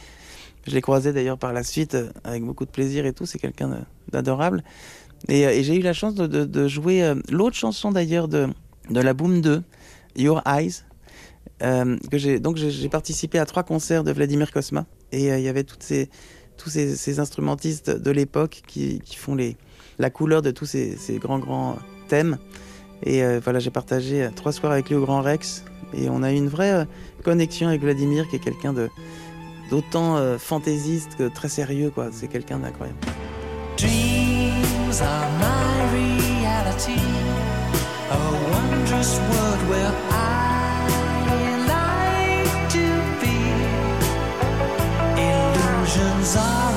je l'ai croisée d'ailleurs par la suite euh, avec beaucoup de plaisir et tout. C'est quelqu'un d'adorable. Et, euh, et j'ai eu la chance de, jouer euh, l'autre chanson d'ailleurs de, de la Boom 2, Your Eyes. que donc j'ai participé à trois concerts de Vladimir Kosma et il y avait toutes ces tous ces, instrumentistes de l'époque qui, qui font les la couleur de tous ces, ces grands grands thèmes et voilà j'ai partagé trois soirs avec lui au Grand Rex et on a eu une vraie connexion avec Vladimir qui est quelqu'un de d'autant euh, fantaisiste que très sérieux quoi. C'est quelqu'un d'incroyable. Dreams are my reality, a wondrous world where I like to be. Illusions are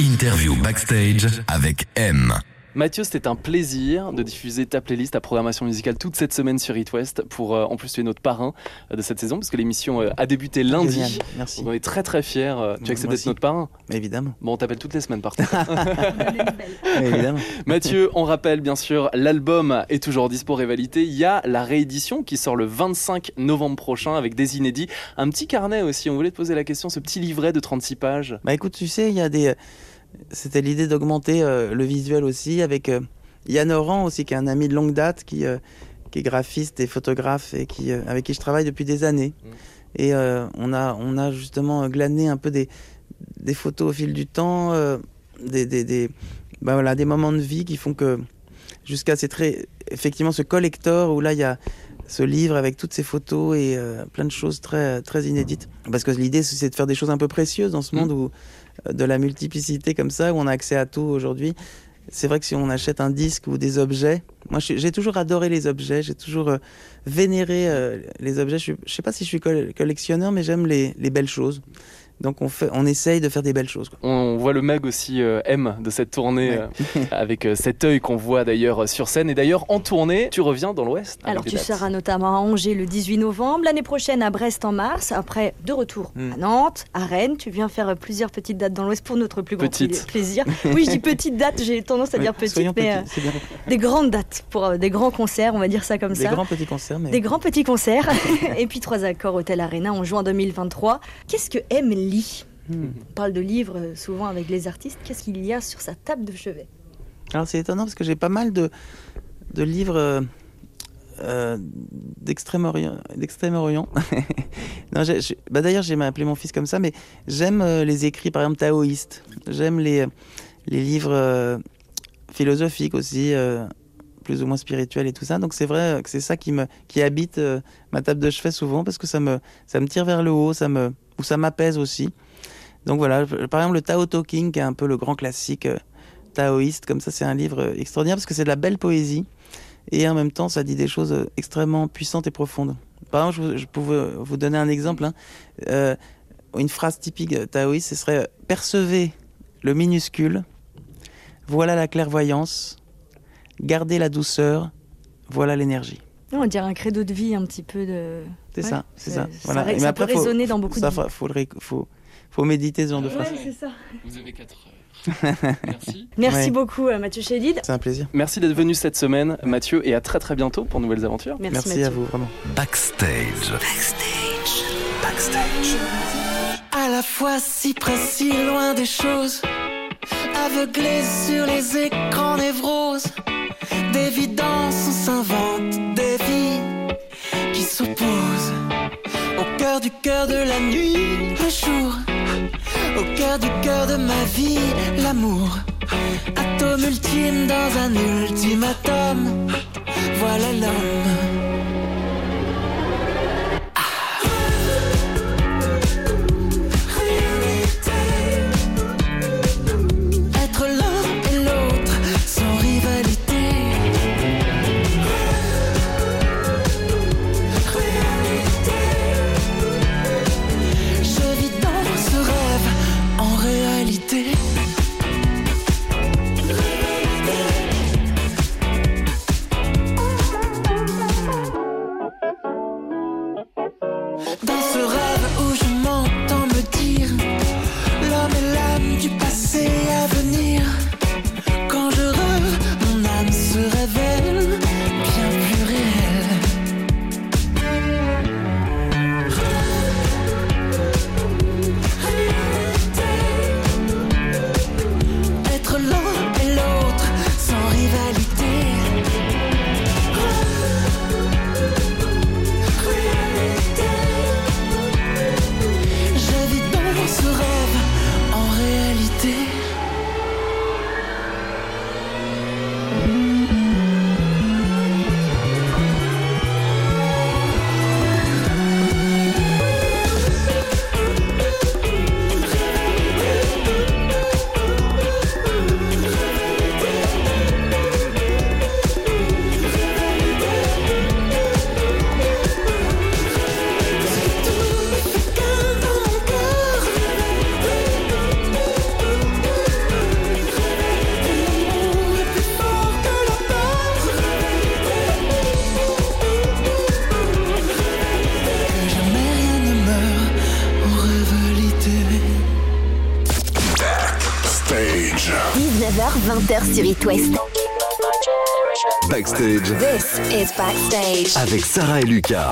Interview backstage avec M. Mathieu, c'était un plaisir de diffuser ta playlist, ta programmation musicale toute cette semaine sur It West. Pour, euh, en plus, tu es notre parrain euh, de cette saison parce que l'émission euh, a débuté lundi. Génial, merci. On est très très fiers. euh, tu acceptes d'être notre parrain évidemment Bon, on t'appelle toutes les semaines par contre. évidemment Mathieu, on rappelle bien sûr, l'album est toujours dispo Rivalité. Il y a la réédition qui sort le 25 novembre prochain avec des inédits. Un petit carnet aussi, on voulait te poser la question, ce petit livret de 36 pages. Bah écoute, tu sais, il y a des. C'était l'idée d'augmenter euh, le visuel aussi avec euh, Yann Oran aussi, qui est un ami de longue date, qui, euh, qui est graphiste et photographe et qui, avec qui je travaille depuis des années. Mm. Et on, a, on a justement glané un peu des, des photos au fil du temps, des, des, des, bah voilà, des moments de vie qui font que jusqu'à ces très. Effectivement, ce collector où là, il y a ce livre avec toutes ces photos et euh, plein de choses très, très inédites. Parce que l'idée, c'est de faire des choses un peu précieuses dans ce Mm. monde où de la multiplicité comme ça, où on a accès à tout aujourd'hui. C'est vrai que si on achète un disque ou des objets, moi j'ai toujours adoré les objets, j'ai toujours euh, vénéré euh, les objets. Je, je sais pas si je suis coll- collectionneur, mais j'aime les, les belles choses. Donc on, fait, on essaye de faire des belles choses. quoi. On voit le mag aussi euh, M de cette tournée Ouais. euh, avec euh, cet œil qu'on voit d'ailleurs euh, sur scène. Et d'ailleurs, en tournée, tu reviens dans l'Ouest. Alors des tu seras notamment à Angers le 18 novembre, l'année prochaine à Brest en mars, après de retour Mm. à Nantes, à Rennes. Tu viens faire plusieurs petites dates dans l'Ouest pour notre plus grand plaisir. Oui, je dis petites dates, j'ai tendance à Oui, dire petites, mais petits, euh, c'est bien. des grandes dates pour euh, des grands concerts, on va dire ça comme Des ça. grands petits concerts, mais Des grands petits concerts et puis trois accords Hôtel Arena en juin 2023. Qu'est-ce que M lit Hmm. On parle de livres euh, souvent avec les artistes. Qu'est-ce qu'il y a sur sa table de chevet? Alors c'est étonnant parce que j'ai pas mal de, de livres euh, euh, d'Extrême-Orient. bah, D'ailleurs, j'ai appelé mon fils comme ça, mais j'aime euh, les écrits, par exemple, taoïstes. J'aime les, les livres euh, philosophiques aussi, euh, plus ou moins spirituels et tout ça. Donc c'est vrai que c'est ça qui, me, qui habite euh, ma table de chevet souvent parce que ça me, ça me tire vers le haut, ça me, ou ça m'apaise aussi. Donc voilà, par exemple, le Tao Talking, qui est un peu le grand classique. euh, taoïste, comme ça, c'est un livre euh, extraordinaire parce que c'est de la belle poésie et en même temps, ça dit des choses extrêmement puissantes et profondes. Par exemple, je, je pouvais vous donner un exemple. hein. Une phrase typique taoïste, ce serait Percevez le minuscule, voilà la clairvoyance, Gardez la douceur, voilà l'énergie. On dirait un credo de vie un petit peu de. C'est ça, c'est ça. Voilà. Ça, ça peut résonner dans beaucoup de. Ça, faut, faut, faut méditer ce genre ouais, de phrase. c'est ça. Vous avez 4 heures. Merci. Merci beaucoup euh, Mathieu Chédid. C'est un plaisir. Merci d'être venu cette semaine Mathieu et à très très bientôt pour nouvelles aventures. Merci, à vous vraiment. Backstage. Backstage. Backstage. À la fois si près si loin des choses. Aveuglé sur les écrans névroses d'évidence, on s'invente des vies qui s'opposent au cœur du cœur de la nuit, le jour, au cœur du cœur de ma vie, l'amour, atome ultime dans un ultimatum. Voilà l'homme. et Lucas.